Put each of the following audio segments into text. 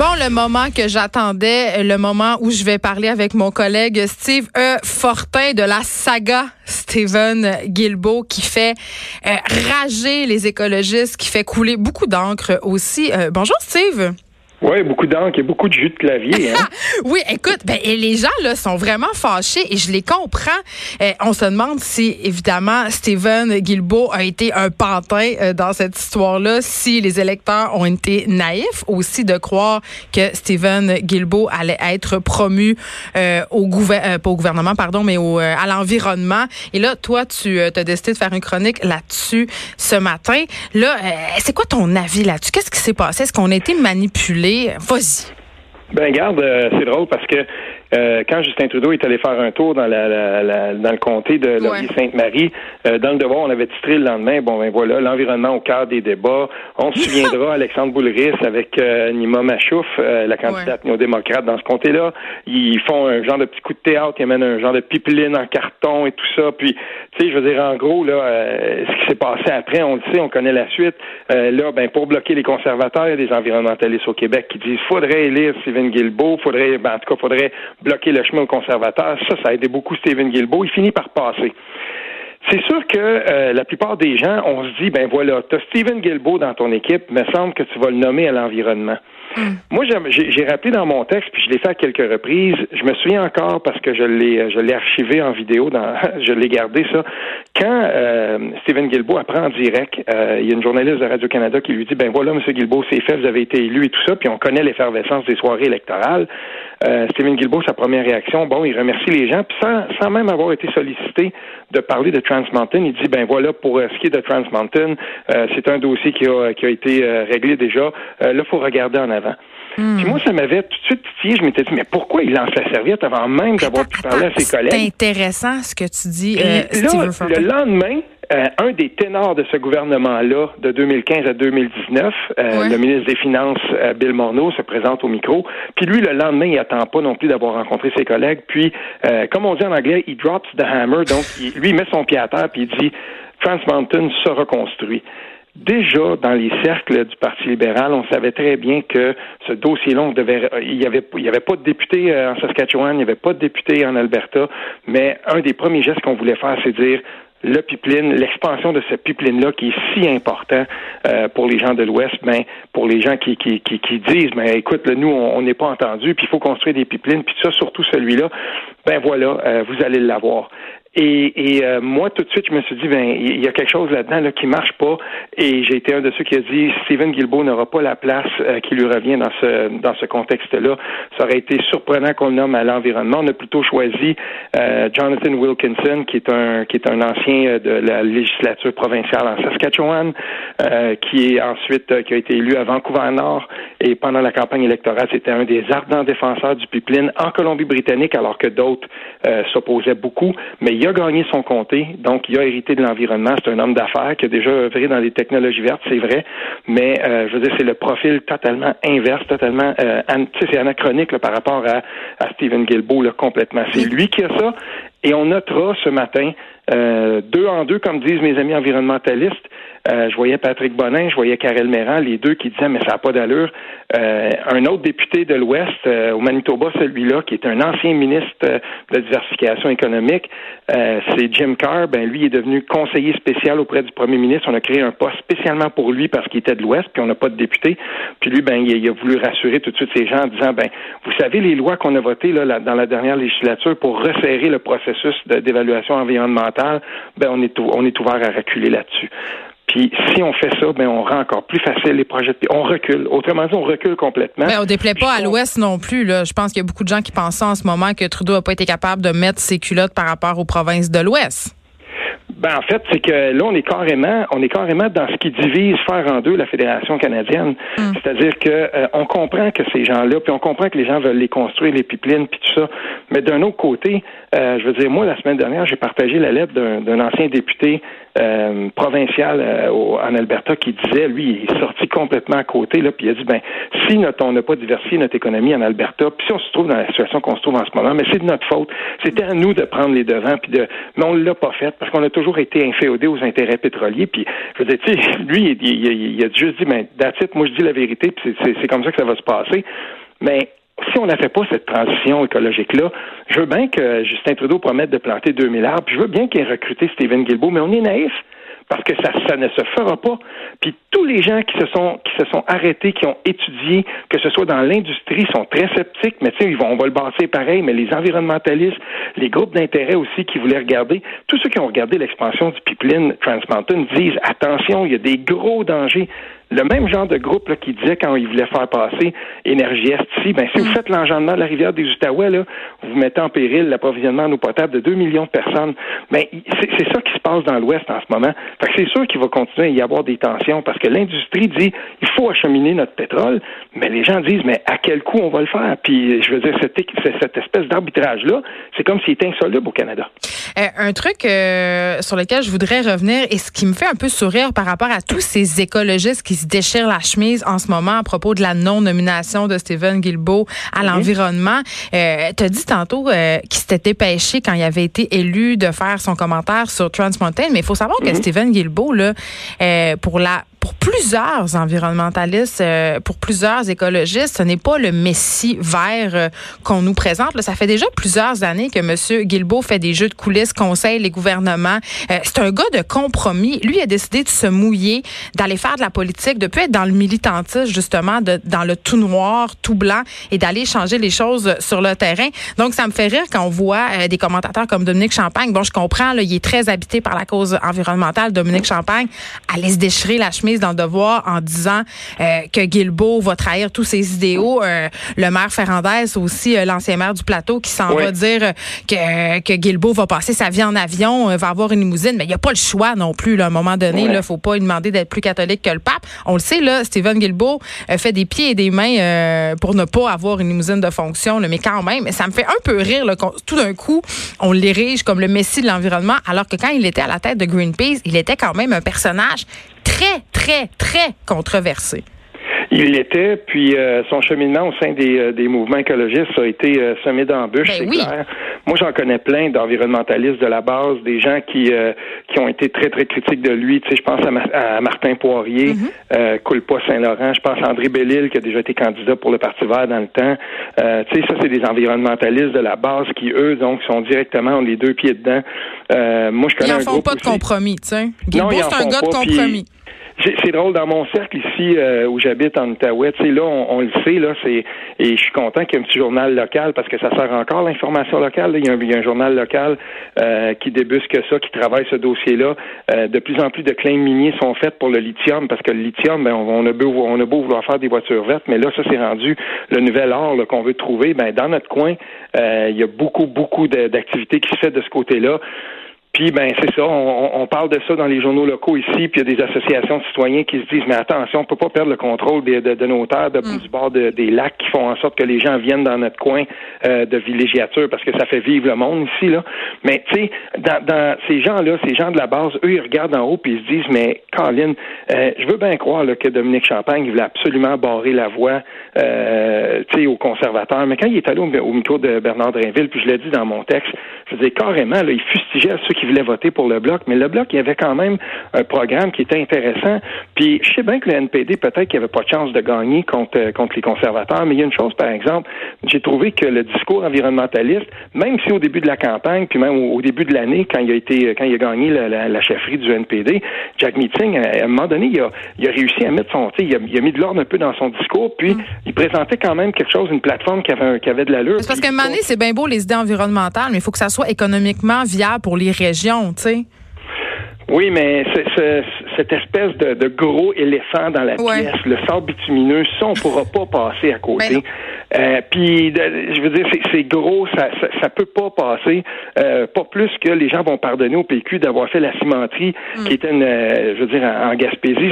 Bon, le moment que j'attendais, le moment où je vais parler avec mon collègue Steve E. Fortin de la saga Steven Guilbeault qui fait euh, rager les écologistes, qui fait couler beaucoup d'encre aussi. Euh, bonjour Steve. Oui, beaucoup d'encre et beaucoup de jus de clavier. Hein? oui, écoute, ben, et les gens là sont vraiment fâchés et je les comprends. Euh, on se demande si, évidemment, Stephen Guilbeault a été un pantin euh, dans cette histoire-là, si les électeurs ont été naïfs aussi de croire que Stephen Guilbeault allait être promu euh, au gouvernement, pas au gouvernement, pardon, mais au, à l'environnement. Et là, toi, tu as décidé de faire une chronique là-dessus ce matin. Là, c'est quoi ton avis là-dessus? Qu'est-ce qui s'est passé? Est-ce qu'on a été manipulé? Vas-y. Ben garde, euh, c'est drôle parce que euh, quand Justin Trudeau est allé faire un tour dans la, dans le comté de Laurier-Sainte-Marie, euh, dans le devoir, on avait titré le lendemain, bon ben voilà, l'environnement au cœur des débats. On se souviendra, Alexandre Boulris avec euh, Nima Machouf, la candidate néo-démocrate dans ce comté-là, ils font un genre de petit coup de théâtre, ils amènent un genre de pipeline en carton et tout ça. Puis, tu sais, je veux dire, en gros, là, ce qui s'est passé après, on le sait, on connaît la suite. là, ben pour bloquer les conservateurs, il y a des environnementalistes au Québec qui disent faudrait élire Stephen Guilbeault, faudrait, ben, en tout cas, faudrait bloquer le chemin aux conservateurs. Ça, ça a aidé beaucoup Stephen Guilbeault. Il finit par passer. C'est sûr que euh, la plupart des gens, on se dit, ben voilà, tu as Stephen Guilbeault dans ton équipe, me semble que tu vas le nommer à l'environnement. Hmm. Moi, j'ai rappelé dans mon texte, puis je l'ai fait à quelques reprises. Je me souviens encore parce que je l'ai, je l'ai archivé en vidéo, dans, je l'ai gardé ça. Quand euh, Stephen Guilbeault apprend en direct, euh, il y a une journaliste de Radio Canada qui lui dit, ben voilà, Monsieur Guilbeault, c'est fait, vous avez été élu et tout ça, puis on connaît l'effervescence des soirées électorales. Euh, Stephen Guilbeault, sa première réaction, bon, il remercie les gens, puis sans, sans même avoir été sollicité de parler de Trans Mountain, il dit, ben voilà, pour ce qui est de Trans Mountain, c'est un dossier qui a, qui a été réglé déjà. là, il faut regarder en avant. Puis moi, ça m'avait tout de suite titillé. Je m'étais dit, mais pourquoi il lance la serviette avant même d'avoir pu parler à ses collègues? C'est intéressant ce que tu dis, euh, Le lendemain, euh, un des ténors de ce gouvernement-là, de 2015 à 2019, euh, le ministre des Finances, Bill Morneau, se présente au micro. Puis lui, le lendemain, il attend pas non plus d'avoir rencontré ses collègues. Puis, comme on dit en anglais, he drops the hammer. Donc, lui, il met son pied à terre puis il dit, Trans Mountain se reconstruit. Déjà, dans les cercles du Parti libéral, on savait très bien que ce dossier-là, devait, il n'y avait, y avait pas de député euh, en Saskatchewan, il n'y avait pas de député en Alberta, mais un des premiers gestes qu'on voulait faire, c'est dire le pipeline, l'expansion de ce pipeline-là qui est si important euh, pour les gens de l'Ouest, ben, pour les gens qui, qui, qui, disent, ben, écoute, nous, on n'est pas entendu, puis il faut construire des pipelines, puis ça, surtout celui-là, ben voilà, euh, vous allez l'avoir. Et, et euh, moi, tout de suite, je me suis dit, ben, il y a quelque chose là-dedans là, qui marche pas. Et j'ai été un de ceux qui a dit, Stephen Guilbeault n'aura pas la place euh, qui lui revient dans ce dans ce contexte-là. Ça aurait été surprenant qu'on le nomme à l'environnement. On a plutôt choisi euh, Jonathan Wilkinson, qui est un qui est un ancien de la législature provinciale en Saskatchewan, qui est ensuite qui a été élu à Vancouver Nord. Et pendant la campagne électorale, c'était un des ardents défenseurs du pipeline en Colombie-Britannique, alors que d'autres s'opposaient beaucoup. Mais il a gagné son comté, donc il a hérité de l'environnement. C'est un homme d'affaires qui a déjà œuvré dans les technologies vertes, c'est vrai, mais euh, je veux dire, c'est le profil totalement inverse, totalement, euh, c'est anachronique par rapport à, à Stephen Guilbeault là, complètement. C'est lui qui a ça, et on notera ce matin, euh, deux en deux, comme disent mes amis environnementalistes, euh, je voyais Patrick Bonin, je voyais Karel Méran, les deux qui disaient mais ça n'a pas d'allure. Euh, un autre député de l'Ouest, euh, au Manitoba, celui-là, qui est un ancien ministre de la diversification économique, c'est Jim Carr. Ben lui est devenu conseiller spécial auprès du premier ministre. On a créé un poste spécialement pour lui parce qu'il était de l'Ouest, puis on n'a pas de député. Puis lui, ben il, a voulu rassurer tout de suite ces gens en disant ben vous savez les lois qu'on a votées là, dans la dernière législature pour resserrer le processus d'évaluation environnementale, ben on est on est ouvert à reculer là-dessus. Puis si on fait ça, ben on rend encore plus facile les projets. On recule. Autrement dit, on recule complètement. Mais on déplaît pas à l'Ouest non plus. Là. Je pense qu'il y a beaucoup de gens qui pensent en ce moment que Trudeau n'a pas été capable de mettre ses culottes par rapport aux provinces de l'Ouest. Ben, en fait, c'est que là, on est carrément, on est carrément dans ce qui divise faire en deux la Fédération canadienne. Hmm. C'est-à-dire que euh, on comprend que ces gens-là, puis on comprend que les gens veulent les construire, les pipelines, puis tout ça. Mais d'un autre côté, euh, je veux dire, moi, la semaine dernière, j'ai partagé la lettre d'un ancien député euh, provincial euh, en Alberta qui disait, lui, il est sorti complètement à côté, là, puis il a dit, ben, si notre, on n'a pas diversifié notre économie en Alberta, puis si on se trouve dans la situation qu'on se trouve en ce moment, mais c'est de notre faute. C'était à nous de prendre les devants, puis de, mais on l'a pas fait parce qu'on a toujours été inféodé aux intérêts pétroliers. Puis, je veux dire, lui, il, il, a juste dit, ben, that's moi, je dis la vérité, puis c'est comme ça que ça va se passer. Mais si on n'a fait pas cette transition écologique-là, je veux bien que Justin Trudeau promette de planter 2000 arbres, je veux bien qu'il ait recruté Stephen Guilbeault, mais on est naïf parce que ça, ne se fera pas. Puis tous les gens qui se sont qui se sont arrêtés, qui ont étudié, que ce soit dans l'industrie, sont très sceptiques. Mais tu sais, on va le bâtir pareil. Mais les environnementalistes, les groupes d'intérêt aussi qui voulaient regarder, tous ceux qui ont regardé l'expansion du pipeline Trans Mountain disent attention, il y a des gros dangers le même genre de groupe là, qui disait quand il voulait faire passer Énergie Est ici, ben, si vous mm. faites l'engendrement de la rivière des Outaouais, là, vous mettez en péril l'approvisionnement en eau potable de 2 millions de personnes. Ben, c'est ça qui se passe dans l'Ouest en ce moment. Fait que c'est sûr qu'il va continuer à y avoir des tensions parce que l'industrie dit il faut acheminer notre pétrole, mais les gens disent mais à quel coût on va le faire? Puis je veux dire, cette, cette espèce d'arbitrage-là, c'est comme s'il était insoluble au Canada. Euh, un truc euh, sur lequel je voudrais revenir et ce qui me fait un peu sourire par rapport à tous ces écologistes qui se déchirent la chemise en ce moment à propos de la non-nomination de Stephen Guilbeault à l'environnement. Euh, tu as dit tantôt euh, qu'il s'était dépêché quand il avait été élu de faire son commentaire sur Trans Mountain, mais il faut savoir que mm-hmm. Stephen Guilbeault, là, euh, pour la pour plusieurs environnementalistes, euh, pour plusieurs écologistes, ce n'est pas le messie vert euh, qu'on nous présente. Là, ça fait déjà plusieurs années que M. Guilbeault fait des jeux de coulisses, conseille les gouvernements. Euh, c'est un gars de compromis. Lui a décidé de se mouiller, d'aller faire de la politique, de plus être dans le militantisme, justement, de, dans le tout noir, tout blanc, et d'aller changer les choses sur le terrain. Donc, ça me fait rire quand on voit des commentateurs comme Dominique Champagne. Bon, je comprends, là, il est très habité par la cause environnementale, Dominique Champagne, aller se déchirer la chemise dans le devoir en disant euh, que Guilbeault va trahir tous ses idéaux. Euh, le maire Ferrandez aussi, euh, l'ancien maire du plateau, qui s'en va dire que, que Guilbeault va passer sa vie en avion, va avoir une limousine, mais il n'y a pas le choix non plus. Là, à un moment donné, il ne faut pas lui demander d'être plus catholique que le pape. On le sait, là, Stephen Guilbeault fait des pieds et des mains pour ne pas avoir une limousine de fonction, mais quand même, ça me fait un peu rire. Là, tout d'un coup, on l'érige comme le messie de l'environnement, alors que quand il était à la tête de Greenpeace, il était quand même un personnage très, très, très controversé. Il l'était, puis euh, son cheminement au sein des, euh, des mouvements écologistes a été euh, semé d'embûches, ben c'est clair. Moi, j'en connais plein d'environnementalistes de la base, des gens qui qui ont été très, très critiques de lui. Tu sais, je pense à, Martin Poirier, mm Saint-Laurent, je pense à André Bellil, qui a déjà été candidat pour le Parti vert dans le temps. tu sais, ça, c'est des environnementalistes de la base qui, eux, donc, sont directement les deux pieds dedans. moi, je connais Ils en font pas de compromis, tu sais. c'est un gars de compromis. C'est drôle, dans mon cercle ici euh, où j'habite en Outaouais, là, on, le sait, là, c'est et je suis content qu'il y ait un petit journal local parce que ça sert encore l'information locale. Il, y a un, journal local euh, qui débusque ça, qui travaille ce dossier-là. Euh, de plus en plus de claims miniers sont faits pour le lithium parce que le lithium, ben, on, a beau, on a beau vouloir faire des voitures vertes, mais là, ça c'est rendu le nouvel or qu'on veut trouver. Ben, dans notre coin, il y a beaucoup, beaucoup d'activités qui se fait de ce côté-là. Puis ben c'est ça, on, parle de ça dans les journaux locaux ici, puis il y a des associations de citoyens qui se disent mais attention, on peut pas perdre le contrôle de, de, nos terres, de, mm. du bord des lacs qui font en sorte que les gens viennent dans notre coin euh, de villégiature parce que ça fait vivre le monde ici là. Mais tu sais, dans, ces gens-là, ces gens de la base, eux ils regardent en haut puis ils se disent mais Caroline, euh, je veux bien croire là, que Dominique Champagne voulait absolument barrer la voie, euh, tu sais, aux conservateurs. Mais quand il est allé au, au micro de Bernard Drinville, puis je l'ai dit dans mon texte, je disais carrément là, il fustigeait ceux qui voulaient voter pour le bloc, mais le bloc, il y avait quand même un programme qui était intéressant. Puis je sais bien que le NPD, peut-être qu'il n'y avait pas de chance de gagner contre, euh, contre les conservateurs, mais il y a une chose, par exemple, j'ai trouvé que le discours environnementaliste, même si au début de la campagne, puis même au, début de l'année, quand il a été quand il a gagné la, chefferie du NPD, Jack Meeting, à, un moment donné, il a, il a réussi à mettre son, il a, il a mis de l'ordre un peu dans son discours, puis mm. il présentait quand même quelque chose, une plateforme qui avait, qui avait de l'allure. Parce qu'à un moment donné, c'est bien beau les idées environnementales, mais il faut que ça soit économiquement viable pour les oui, mais cette espèce de, gros éléphant dans la pièce, le sable bitumineux, ça, on pourra pas passer à côté. Euh, puis, je veux dire, c'est gros, ça, ça, peut pas passer, euh, pas plus que les gens vont pardonner au PQ d'avoir fait la cimenterie mm. qui était, une, euh, je veux dire, en, Gaspésie.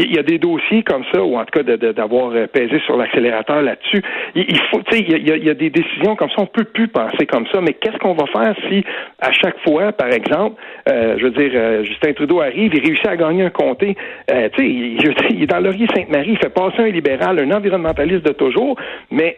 Il y a des dossiers comme ça, ou en tout cas d'avoir pesé sur l'accélérateur là-dessus. Il, faut, tu sais, il y, a, y a des décisions comme ça, on peut plus penser comme ça. Mais qu'est-ce qu'on va faire si, à chaque fois, par exemple, je veux dire, Justin Trudeau arrive, il réussit à gagner un comté, tu sais, il est dans Laurier-Sainte-Marie, il fait passer un libéral, un environnementaliste de toujours, mais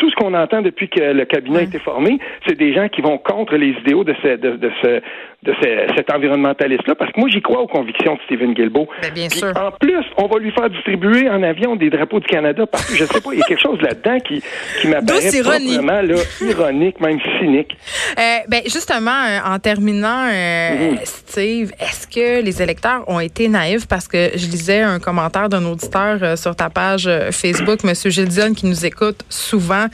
tout ce qu'on entend depuis que le cabinet a été formé, c'est des gens qui vont contre les idéaux de ce, de, de ce, de cet environnementaliste-là, parce que moi, j'y crois aux convictions de Stephen Guilbeault. Ben, bien sûr. En plus, on va lui faire distribuer en avion des drapeaux du Canada, parce que je sais pas, il y a quelque chose là-dedans qui, qui m'apparaît vraiment là, ironique, même cynique. Euh, ben, justement, euh, en terminant, euh, mhm. Steve, est-ce que les électeurs ont été naïfs? Parce que je lisais un commentaire d'un auditeur sur ta page Facebook, M. Gilles qui nous écoute souvent.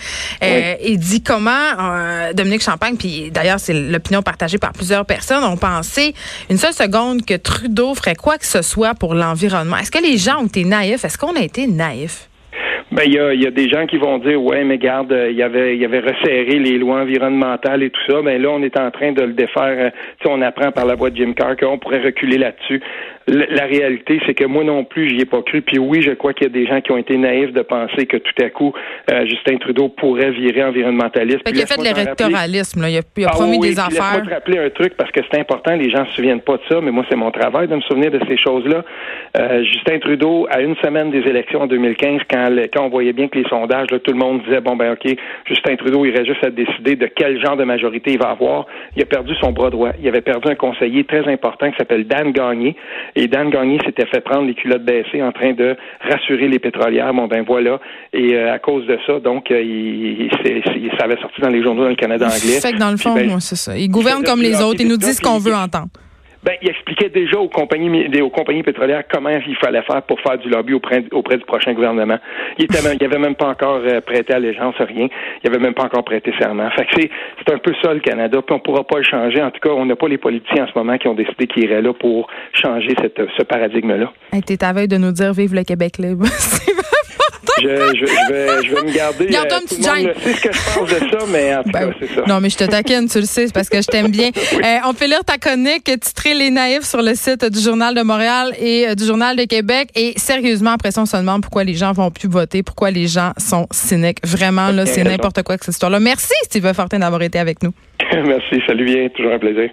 Il dit comment Dominique Champagne, puis d'ailleurs, c'est l'opinion partagée par plusieurs personnes, ont pensé une seule seconde que Trudeau ferait quoi que ce soit pour l'environnement. Est-ce que les gens ont été naïfs? Est-ce qu'on a été naïfs? Ben, il y a, y a, des gens qui vont dire, ouais, mais garde, il y avait, il y avait resserré les lois environnementales et tout ça. Ben là, on est en train de le défaire. Euh, sais, on apprend par la voix de Jim Carr qu'on pourrait reculer là-dessus la réalité, c'est que moi non plus, j'y ai pas cru. Puis oui, je crois qu'il y a des gens qui ont été naïfs de penser que tout à coup, euh, Justin Trudeau pourrait virer environnementaliste. il a fait de l'électoralisme, là. Il a, il a ah promis des affaires. Laisse-moi te rappeler un truc parce que c'est important. Les gens se souviennent pas de ça, mais moi, c'est mon travail de me souvenir de ces choses-là. Euh, Justin Trudeau, à une semaine des élections en 2015, quand, quand on voyait bien que les sondages, là, tout le monde disait bon ben ok, Justin Trudeau irait juste à décider de quel genre de majorité il va avoir. Il a perdu son bras droit. Il avait perdu un conseiller très important qui s'appelle Dan Gagné. Et Dan Gagné s'était fait prendre les culottes baissées en train de rassurer les pétrolières. Bon, ben voilà. Et euh, à cause de ça, donc, euh, il, ça avait sorti dans les journaux dans le Canada anglais. Fait que dans le fond, ben, c'est ça. Il gouverne comme les autres. Il nous dit ce qu'on veut entendre. Ben, il expliquait déjà aux compagnies, aux compagnies pétrolières comment il fallait faire pour faire du lobby auprès, du prochain gouvernement. Il était il avait même pas encore euh, prêté allégeance, rien. Il avait même pas encore prêté serment. Fait que c'est, un peu ça le Canada. Puis on pourra pas le changer. En tout cas, on n'a pas les politiciens en ce moment qui ont décidé qu'ils iraient là pour changer cette, ce paradigme-là. Hey, T'es à veille de nous dire vive le Québec libre. je, je, vais, je vais me garder. Garde euh, monde sait ce que je pense de ça, mais en tout ben cas, c'est ça. Non, mais je te taquine, tu le sais, parce que je t'aime bien. Euh, on fait lire ta chronique titrée Les naïfs sur le site du Journal de Montréal et euh, du Journal de Québec. Et sérieusement, après ça, on se demande pourquoi les gens vont plus voter, pourquoi les gens sont cyniques. Vraiment, là, c'est n'importe quoi que cette histoire-là. Merci, Steve Fortin, d'avoir été avec nous. Merci, salut bien, toujours un plaisir.